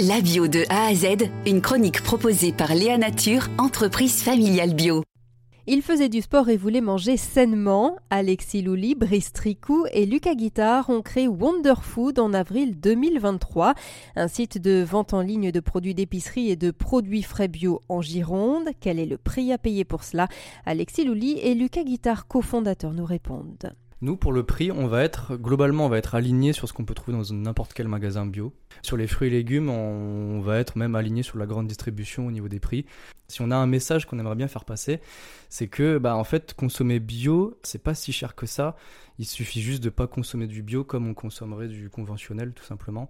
La bio de A à Z, une chronique proposée par Léa Nature, entreprise familiale bio. Il faisait du sport et voulait manger sainement. Alexis Louli, Brice Tricou et Lucas Guitard ont créé Wonderfood en avril 2023, un site de vente en ligne de produits d'épicerie et de produits frais bio en Gironde. Quel est le prix à payer pour cela? Alexis Louli et Lucas Guitard, cofondateurs, nous répondent. Nous, pour le prix, on va être globalement, on va être aligné sur ce qu'on peut trouver dans n'importe quel magasin bio. Sur les fruits et légumes, on va être même aligné sur la grande distribution au niveau des prix. Si on a un message qu'on aimerait bien faire passer, c'est que, bah, en fait, consommer bio, c'est pas si cher que ça. Il suffit juste de pas consommer du bio comme on consommerait du conventionnel, tout simplement,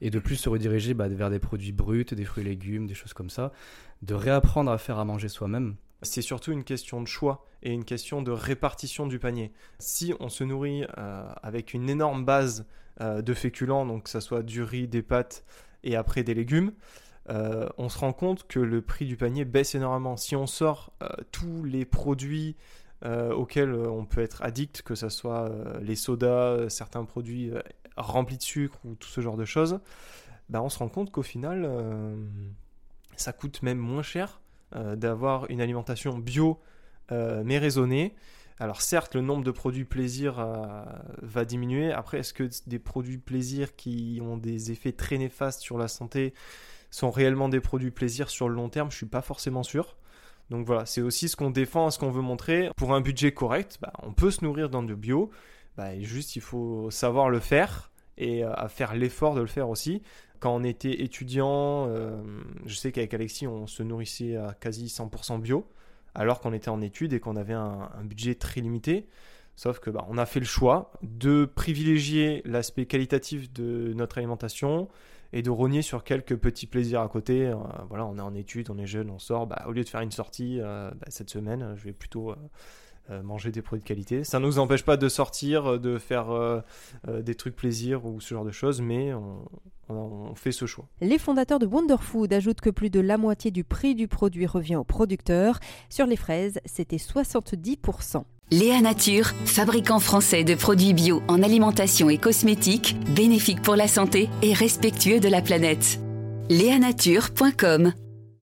et de plus se rediriger bah, vers des produits bruts, des fruits et légumes, des choses comme ça, de réapprendre à faire à manger soi-même c'est surtout une question de choix et une question de répartition du panier. Si on se nourrit euh, avec une énorme base euh, de féculents, donc que ce soit du riz, des pâtes et après des légumes, euh, on se rend compte que le prix du panier baisse énormément. Si on sort tous les produits auxquels on peut être addict, que ce soit les sodas, certains produits remplis de sucre ou tout ce genre de choses, bah, on se rend compte qu'au final, ça coûte même moins cher d'avoir une alimentation bio euh, mais raisonnée. Alors certes, le nombre de produits plaisir euh, va diminuer. Après, est-ce que des produits plaisir qui ont des effets très néfastes sur la santé sont réellement des produits plaisir sur le long terme? Je suis pas forcément sûr. Donc voilà, c'est aussi ce qu'on défend, ce qu'on veut montrer. Pour un budget correct, bah, on peut se nourrir dans du bio. Bah, juste, il faut savoir le faire et à faire l'effort de le faire aussi. Quand on était étudiant, euh, je sais qu'avec Alexis, on se nourrissait à quasi 100% bio, alors qu'on était en études et qu'on avait un, budget très limité. Sauf que bah, on a fait le choix de privilégier l'aspect qualitatif de notre alimentation et de rogner sur quelques petits plaisirs à côté. Euh, voilà, on est en études, on est jeune, on sort. Bah, au lieu de faire une sortie euh, bah, cette semaine, je vais plutôt euh, manger des produits de qualité. Ça ne nous empêche pas de sortir, euh, de faire euh, des trucs plaisir ou ce genre de choses, mais on, fait ce choix. Les fondateurs de Wonderfood ajoutent que plus de la moitié du prix du produit revient aux producteurs. Sur les fraises, c'était 70%. Léa Nature, fabricant français de produits bio en alimentation et cosmétiques, bénéfique pour la santé et respectueux de la planète. Léanature.com